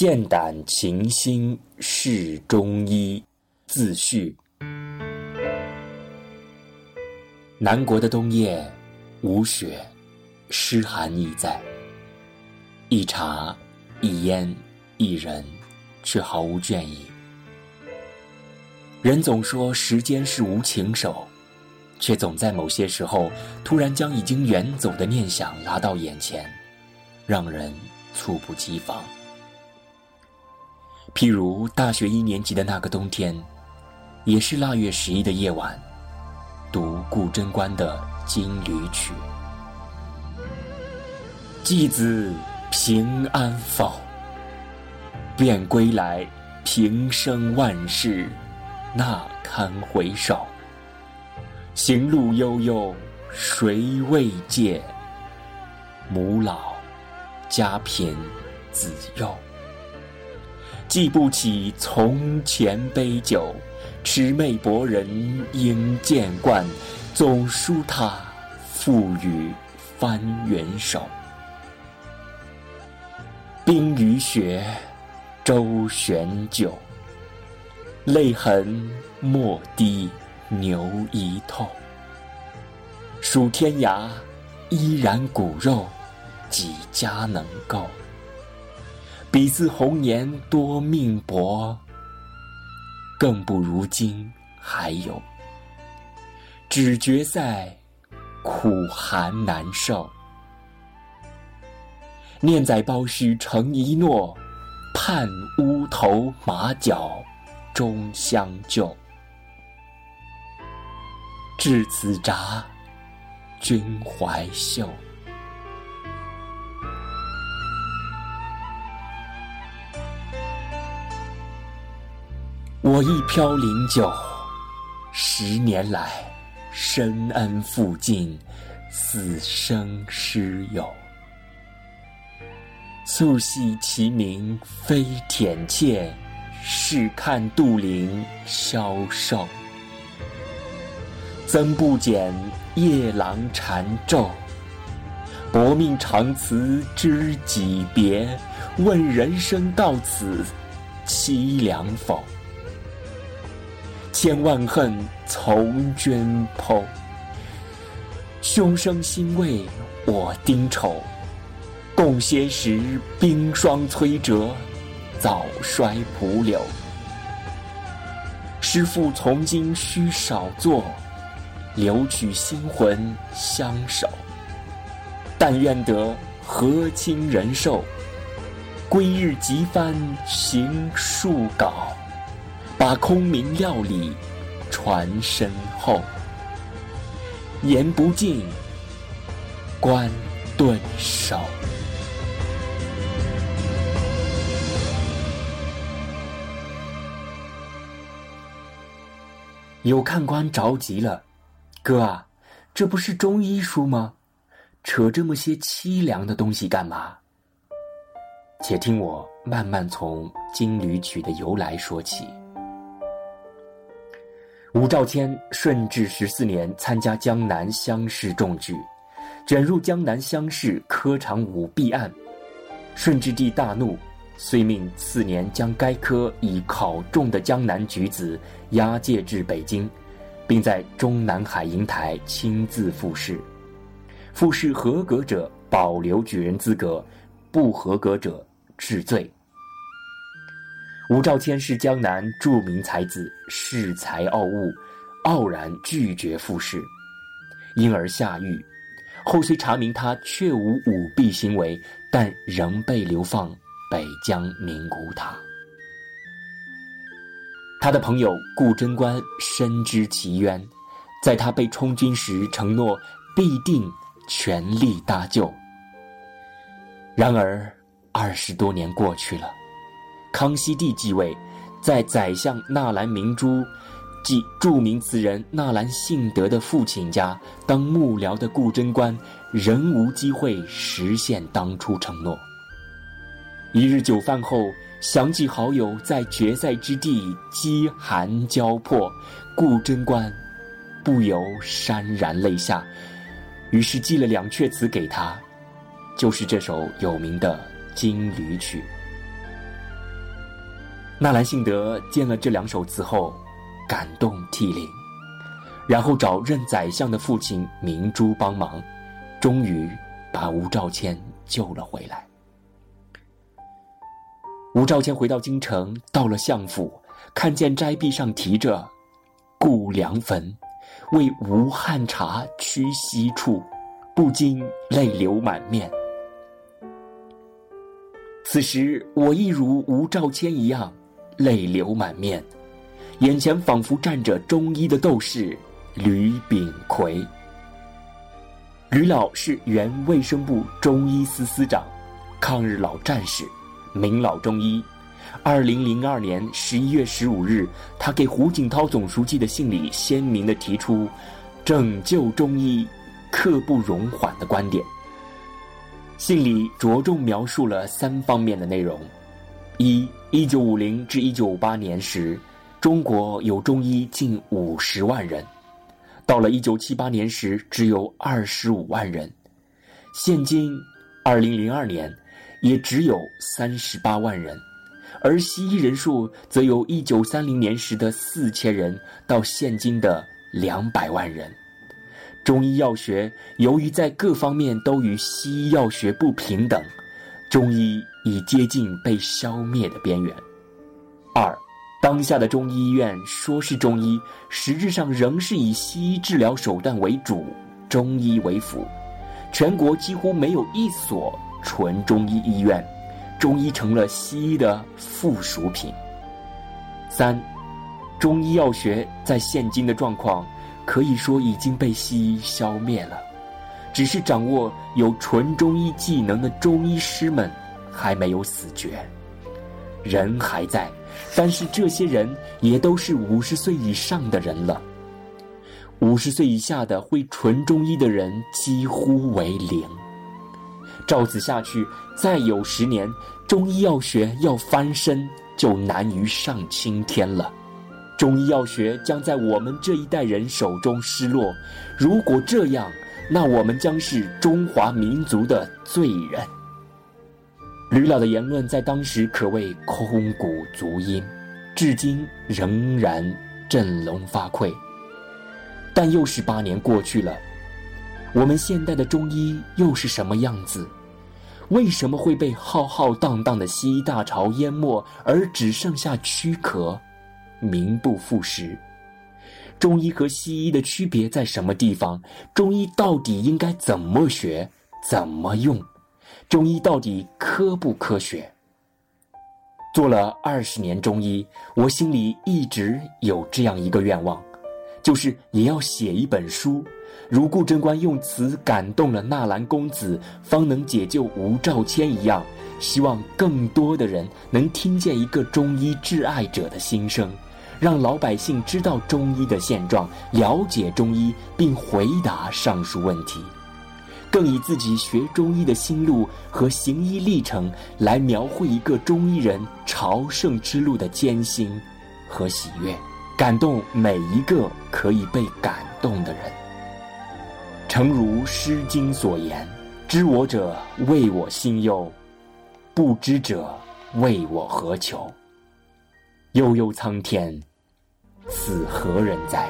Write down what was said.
剑胆琴心是中医。自序。南国的冬夜，无雪，湿寒意在。一茶，一烟，一人，却毫无倦意。人总说时间是无情手，却总在某些时候，突然将已经远走的念想拉到眼前，让人猝不及防。譬如大学一年级的那个冬天，也是腊月十一的夜晚，读顾贞观的《金缕曲》，季子。平安否？便归来，平生万事，那堪回首？行路悠悠，谁慰藉？母老，家贫，子幼。记不起从前杯酒，魑魅魍人应见惯，总输他付与翻云手。冰与雪，周旋久，泪痕莫滴牛衣透。数天涯，依然骨肉，几家能够？彼自红颜多命薄，更不如今还有。只觉在苦寒难受。念在包须成一诺，盼乌头马脚终相救。至此札，君怀袖。我亦飘零久，十年来，深恩负尽，死生师友。素系其名非舔妾，试看杜陵消瘦。曾不减夜郎缠昼，薄命长辞知己别。问人生到此，凄凉否？千万恨从君剖，胸生欣慰我丁丑。共些时，冰霜摧折，早衰蒲柳。师父从今须少作，留取心魂相守。但愿得和亲人寿，归日即翻行数稿，把空明料理传身后。言不尽，关顿首。有看官着急了，哥啊，这不是中医书吗？扯这么些凄凉的东西干嘛？且听我慢慢从《金缕曲》的由来说起。吴兆谦顺治十四年参加江南乡试中举，卷入江南乡试科场舞弊案，顺治帝大怒。遂命次年将该科已考中的江南举子押解至北京，并在中南海瀛台亲自复试。复试合格者保留举人资格，不合格者治罪。吴兆谦是江南著名才子，恃才傲物，傲然拒绝复试，因而下狱。后虽查明他确无舞弊行为，但仍被流放。北疆宁古塔，他的朋友顾贞观深知其冤，在他被充军时承诺必定全力搭救。然而二十多年过去了，康熙帝继位，在宰相纳兰明珠即著名词人纳兰性德的父亲家当幕僚的顾贞观，仍无机会实现当初承诺。一日酒饭后，想起好友在决赛之地饥寒交迫，顾贞观不由潸然泪下，于是寄了两阙词给他，就是这首有名的《金缕曲》。纳兰性德见了这两首词后，感动涕零，然后找任宰相的父亲明珠帮忙，终于把吴兆谦救了回来。吴兆谦回到京城，到了相府，看见斋壁上题着“故梁坟，为吴汉茶驱西处”，不禁泪流满面。此时我亦如吴兆谦一样。泪流满面，眼前仿佛站着中医的斗士吕炳奎。吕老是原卫生部中医司司长，抗日老战士，名老中医。二零零二年十一月十五日，他给胡锦涛总书记的信里鲜明的提出“拯救中医，刻不容缓”的观点。信里着重描述了三方面的内容。一一九五零至一九五八年时，中国有中医近五十万人；到了一九七八年时，只有二十五万人；现今二零零二年，也只有三十八万人。而西医人数则由一九三零年时的四千人到现今的两百万人。中医药学由于在各方面都与西医药学不平等。中医已接近被消灭的边缘。二，当下的中医医院说是中医，实质上仍是以西医治疗手段为主，中医为辅。全国几乎没有一所纯中医医院，中医成了西医的附属品。三，中医药学在现今的状况，可以说已经被西医消灭了。只是掌握有纯中医技能的中医师们还没有死绝，人还在，但是这些人也都是五十岁以上的人了。五十岁以下的会纯中医的人几乎为零。照此下去，再有十年，中医药学要翻身就难于上青天了。中医药学将在我们这一代人手中失落。如果这样，那我们将是中华民族的罪人。吕老的言论在当时可谓空谷足音，至今仍然振聋发聩。但又是八年过去了，我们现代的中医又是什么样子？为什么会被浩浩荡荡的西医大潮淹没，而只剩下躯壳，名不副实？中医和西医的区别在什么地方？中医到底应该怎么学、怎么用？中医到底科不科学？做了二十年中医，我心里一直有这样一个愿望，就是也要写一本书，如顾贞观用词感动了纳兰公子，方能解救吴兆谦一样，希望更多的人能听见一个中医挚爱者的心声。让老百姓知道中医的现状，了解中医，并回答上述问题，更以自己学中医的心路和行医历程来描绘一个中医人朝圣之路的艰辛和喜悦，感动每一个可以被感动的人。诚如《诗经》所言：“知我者，谓我心忧；不知者，谓我何求。”悠悠苍天。此何人哉？